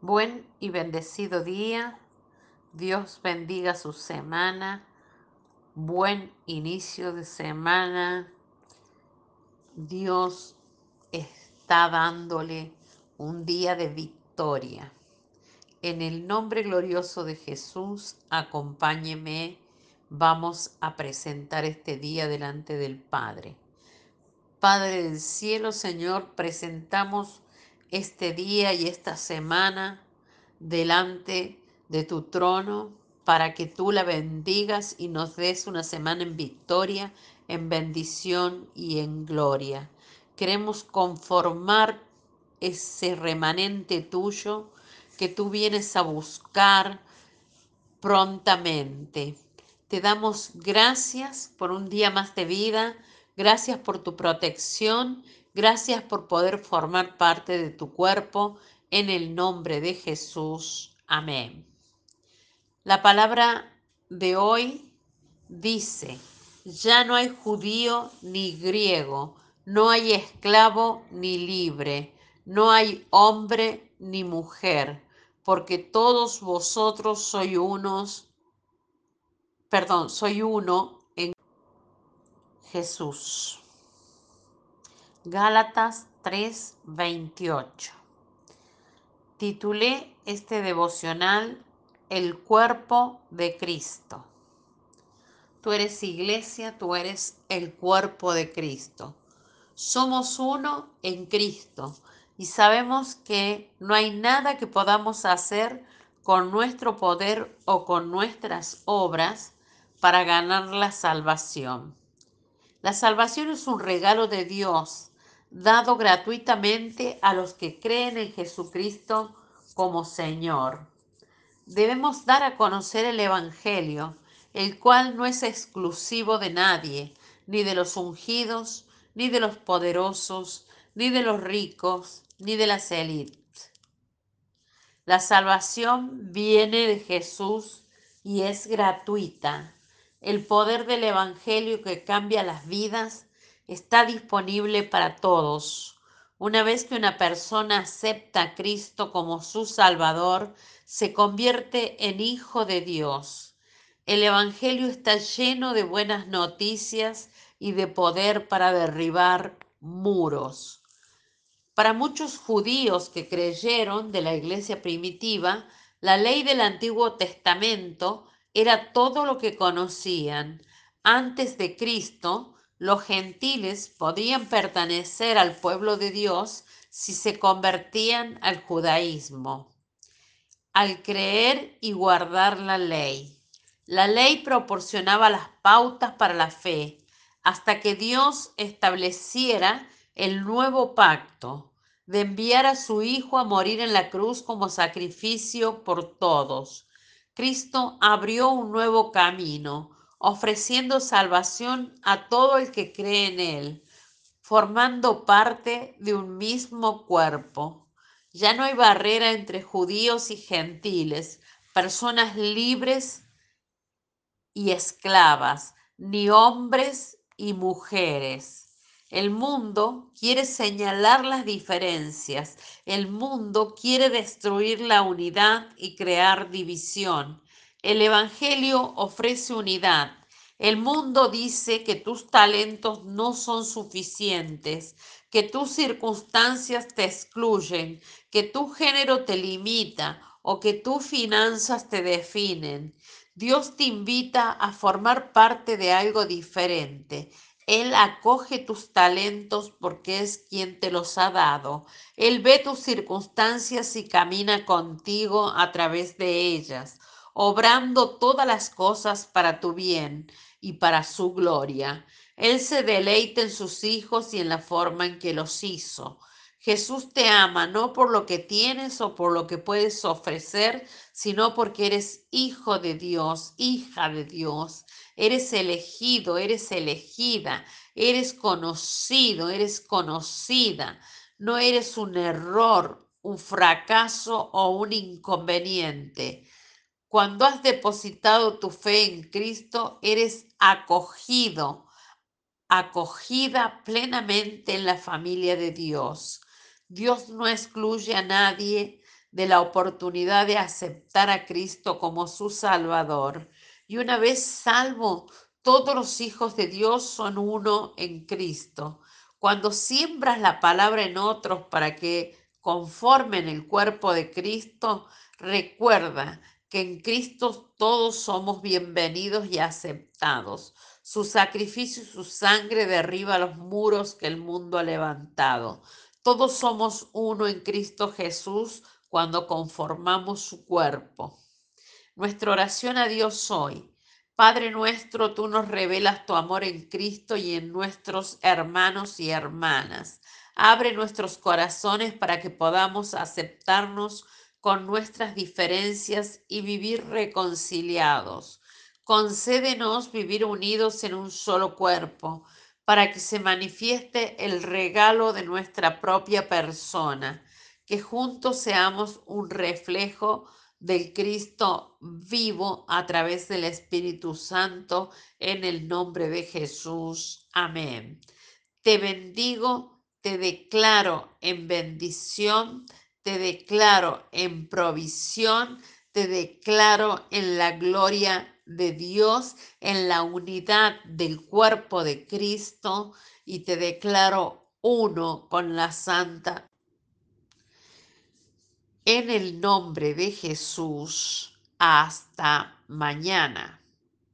Buen y bendecido día. Dios bendiga su semana. Buen inicio de semana. Dios está dándole un día de victoria. En el nombre glorioso de Jesús, acompáñeme. Vamos a presentar este día delante del Padre. Padre del cielo, Señor, presentamos este día y esta semana delante de tu trono para que tú la bendigas y nos des una semana en victoria, en bendición y en gloria. Queremos conformar ese remanente tuyo que tú vienes a buscar prontamente. Te damos gracias por un día más de vida, gracias por tu protección Gracias por poder formar parte de tu cuerpo en el nombre de Jesús. Amén. La palabra de hoy dice, ya no hay judío ni griego, no hay esclavo ni libre, no hay hombre ni mujer, porque todos vosotros sois unos, perdón, soy uno en Jesús. Gálatas 3:28. Titulé este devocional El cuerpo de Cristo. Tú eres iglesia, tú eres el cuerpo de Cristo. Somos uno en Cristo y sabemos que no hay nada que podamos hacer con nuestro poder o con nuestras obras para ganar la salvación. La salvación es un regalo de Dios dado gratuitamente a los que creen en Jesucristo como Señor. Debemos dar a conocer el Evangelio, el cual no es exclusivo de nadie, ni de los ungidos, ni de los poderosos, ni de los ricos, ni de las élites. La salvación viene de Jesús y es gratuita. El poder del Evangelio que cambia las vidas está disponible para todos. Una vez que una persona acepta a Cristo como su Salvador, se convierte en hijo de Dios. El Evangelio está lleno de buenas noticias y de poder para derribar muros. Para muchos judíos que creyeron de la iglesia primitiva, la ley del Antiguo Testamento era todo lo que conocían. Antes de Cristo, los gentiles podían pertenecer al pueblo de Dios si se convertían al judaísmo, al creer y guardar la ley. La ley proporcionaba las pautas para la fe hasta que Dios estableciera el nuevo pacto de enviar a su Hijo a morir en la cruz como sacrificio por todos. Cristo abrió un nuevo camino, ofreciendo salvación a todo el que cree en Él, formando parte de un mismo cuerpo. Ya no hay barrera entre judíos y gentiles, personas libres y esclavas, ni hombres y mujeres. El mundo quiere señalar las diferencias, el mundo quiere destruir la unidad y crear división. El Evangelio ofrece unidad. El mundo dice que tus talentos no son suficientes, que tus circunstancias te excluyen, que tu género te limita o que tus finanzas te definen. Dios te invita a formar parte de algo diferente. Él acoge tus talentos porque es quien te los ha dado. Él ve tus circunstancias y camina contigo a través de ellas obrando todas las cosas para tu bien y para su gloria. Él se deleita en sus hijos y en la forma en que los hizo. Jesús te ama no por lo que tienes o por lo que puedes ofrecer, sino porque eres hijo de Dios, hija de Dios. Eres elegido, eres elegida, eres conocido, eres conocida. No eres un error, un fracaso o un inconveniente. Cuando has depositado tu fe en Cristo, eres acogido, acogida plenamente en la familia de Dios. Dios no excluye a nadie, de la oportunidad de aceptar a Cristo como su Salvador. Y una vez salvo, todos los hijos de Dios son uno en Cristo. Cuando siembras la palabra en otros para que conformen el cuerpo de Cristo, recuerda que en Cristo todos somos bienvenidos y aceptados. Su sacrificio y su sangre derriba los muros que el mundo ha levantado. Todos somos uno en Cristo Jesús cuando conformamos su cuerpo. Nuestra oración a Dios hoy. Padre nuestro, tú nos revelas tu amor en Cristo y en nuestros hermanos y hermanas. Abre nuestros corazones para que podamos aceptarnos con nuestras diferencias y vivir reconciliados. Concédenos vivir unidos en un solo cuerpo, para que se manifieste el regalo de nuestra propia persona, que juntos seamos un reflejo del Cristo vivo a través del Espíritu Santo, en el nombre de Jesús. Amén. Te bendigo, te declaro en bendición te declaro en provisión, te declaro en la gloria de Dios, en la unidad del cuerpo de Cristo y te declaro uno con la Santa. En el nombre de Jesús, hasta mañana.